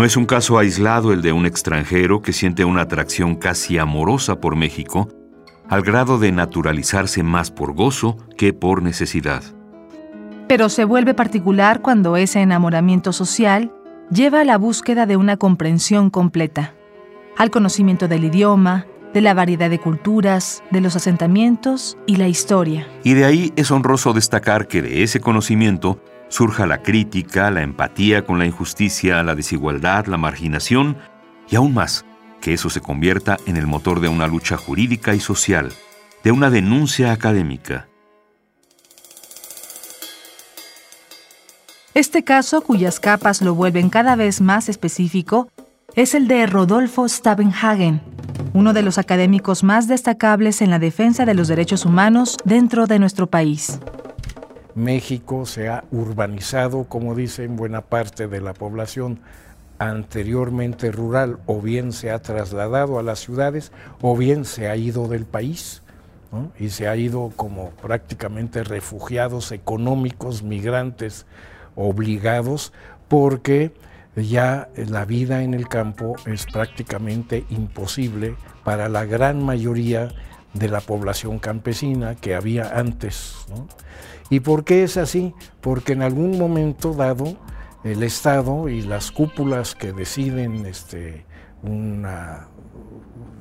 No es un caso aislado el de un extranjero que siente una atracción casi amorosa por México, al grado de naturalizarse más por gozo que por necesidad. Pero se vuelve particular cuando ese enamoramiento social lleva a la búsqueda de una comprensión completa, al conocimiento del idioma, de la variedad de culturas, de los asentamientos y la historia. Y de ahí es honroso destacar que de ese conocimiento surja la crítica, la empatía con la injusticia, la desigualdad, la marginación y aún más, que eso se convierta en el motor de una lucha jurídica y social, de una denuncia académica. Este caso, cuyas capas lo vuelven cada vez más específico, es el de Rodolfo Stavenhagen, uno de los académicos más destacables en la defensa de los derechos humanos dentro de nuestro país. México se ha urbanizado, como dicen buena parte de la población anteriormente rural, o bien se ha trasladado a las ciudades, o bien se ha ido del país. y se ha ido como prácticamente refugiados económicos, migrantes obligados, porque ya la vida en el campo es prácticamente imposible para la gran mayoría de la población campesina que había antes. ¿Y por qué es así? Porque en algún momento dado el Estado y las cúpulas que deciden este, una,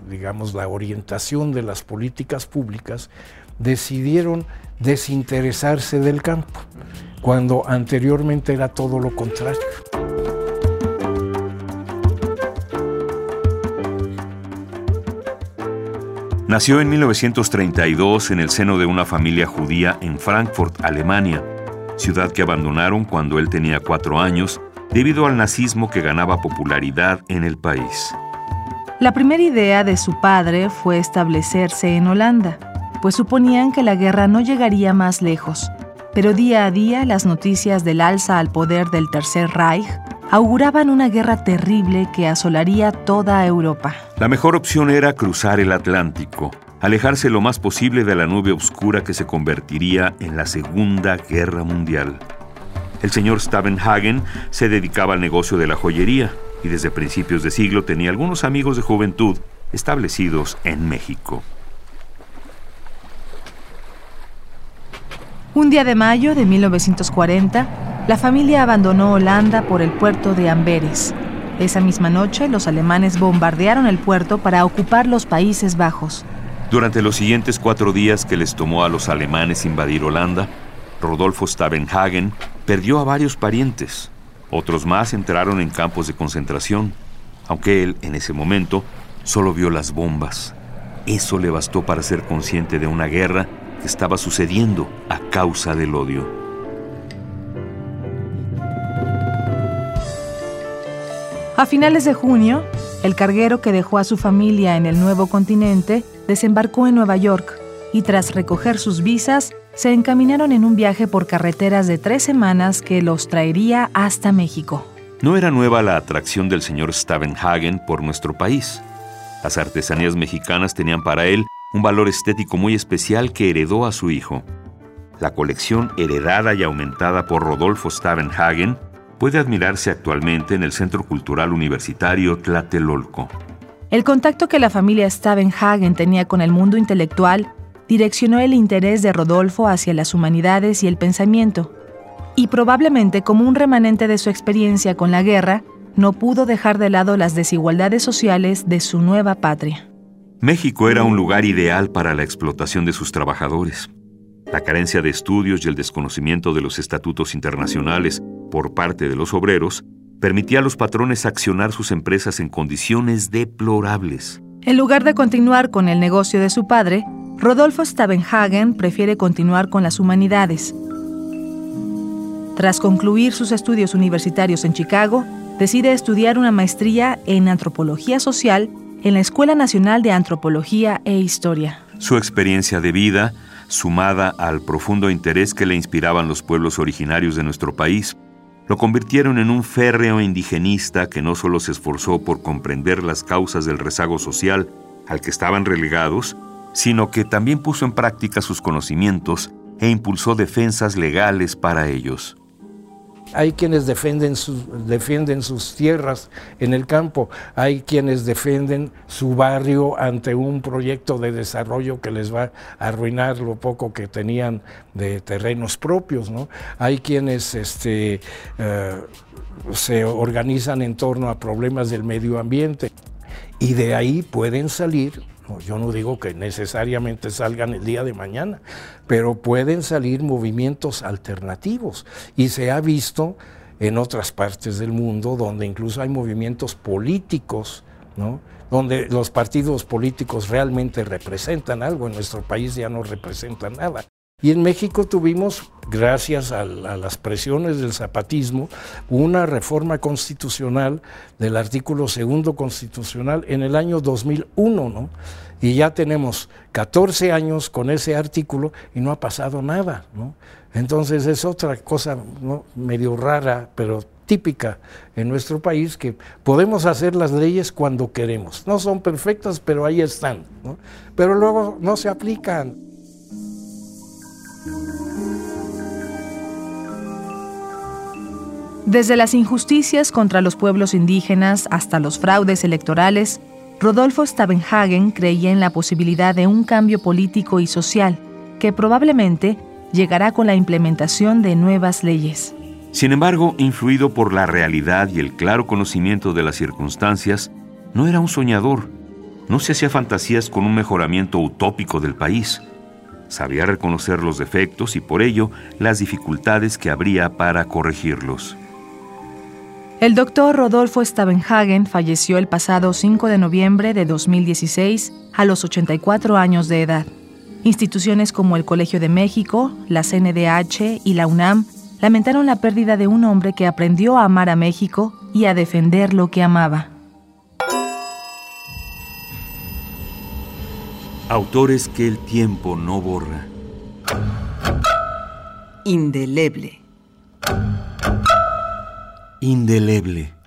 digamos, la orientación de las políticas públicas, decidieron desinteresarse del campo, cuando anteriormente era todo lo contrario. Nació en 1932 en el seno de una familia judía en Frankfurt, Alemania, ciudad que abandonaron cuando él tenía cuatro años debido al nazismo que ganaba popularidad en el país. La primera idea de su padre fue establecerse en Holanda, pues suponían que la guerra no llegaría más lejos. Pero día a día las noticias del alza al poder del Tercer Reich auguraban una guerra terrible que asolaría toda Europa. La mejor opción era cruzar el Atlántico, alejarse lo más posible de la nube oscura que se convertiría en la Segunda Guerra Mundial. El señor Stavenhagen se dedicaba al negocio de la joyería y desde principios de siglo tenía algunos amigos de juventud establecidos en México. Un día de mayo de 1940, la familia abandonó Holanda por el puerto de Amberes. Esa misma noche, los alemanes bombardearon el puerto para ocupar los Países Bajos. Durante los siguientes cuatro días que les tomó a los alemanes invadir Holanda, Rodolfo Stavenhagen perdió a varios parientes. Otros más entraron en campos de concentración, aunque él, en ese momento, solo vio las bombas. Eso le bastó para ser consciente de una guerra que estaba sucediendo a causa del odio. A finales de junio, el carguero que dejó a su familia en el nuevo continente desembarcó en Nueva York y tras recoger sus visas, se encaminaron en un viaje por carreteras de tres semanas que los traería hasta México. No era nueva la atracción del señor Stavenhagen por nuestro país. Las artesanías mexicanas tenían para él un valor estético muy especial que heredó a su hijo. La colección heredada y aumentada por Rodolfo Stavenhagen puede admirarse actualmente en el Centro Cultural Universitario Tlatelolco. El contacto que la familia Stavenhagen tenía con el mundo intelectual direccionó el interés de Rodolfo hacia las humanidades y el pensamiento, y probablemente como un remanente de su experiencia con la guerra, no pudo dejar de lado las desigualdades sociales de su nueva patria. México era un lugar ideal para la explotación de sus trabajadores. La carencia de estudios y el desconocimiento de los estatutos internacionales por parte de los obreros permitía a los patrones accionar sus empresas en condiciones deplorables. En lugar de continuar con el negocio de su padre, Rodolfo Stavenhagen prefiere continuar con las humanidades. Tras concluir sus estudios universitarios en Chicago, decide estudiar una maestría en antropología social en la Escuela Nacional de Antropología e Historia. Su experiencia de vida sumada al profundo interés que le inspiraban los pueblos originarios de nuestro país, lo convirtieron en un férreo indigenista que no solo se esforzó por comprender las causas del rezago social al que estaban relegados, sino que también puso en práctica sus conocimientos e impulsó defensas legales para ellos. Hay quienes defienden, sus tierras en el campo, hay quienes defienden su barrio ante un proyecto de desarrollo que les va a arruinar lo poco que tenían de terrenos propios, ¿no? Hay quienes este, eh, se organizan en torno a problemas del medio ambiente y de ahí pueden salir yo no digo que necesariamente salgan el día de mañana, pero pueden salir movimientos alternativos. Y se ha visto en otras partes del mundo donde incluso hay movimientos políticos, donde los partidos políticos realmente representan algo. En nuestro país ya no representan nada. Y en México tuvimos, gracias a, las presiones del zapatismo, una reforma constitucional del artículo segundo constitucional en el año 2001, ¿no? Y ya tenemos 14 años con ese artículo y no ha pasado nada, ¿no? Entonces es otra cosa medio rara, pero típica en nuestro país, que podemos hacer las leyes cuando queremos. No son perfectas, pero ahí están, ¿no? Pero luego no se aplican. Desde las injusticias contra los pueblos indígenas hasta los fraudes electorales, Rodolfo Stavenhagen creía en la posibilidad de un cambio político y social que probablemente llegará con la implementación de nuevas leyes. Sin embargo, influido por la realidad y el claro conocimiento de las circunstancias, no era un soñador, no se hacía fantasías con un mejoramiento utópico del país. Sabía reconocer los defectos y por ello las dificultades que habría para corregirlos. El doctor Rodolfo Stavenhagen falleció el pasado 5 de noviembre de 2016 a los 84 años de edad. Instituciones como el Colegio de México, la CNDH y la UNAM lamentaron la pérdida de un hombre que aprendió a amar a México y a defender lo que amaba. Autores que el tiempo no borra. Indeleble indeleble.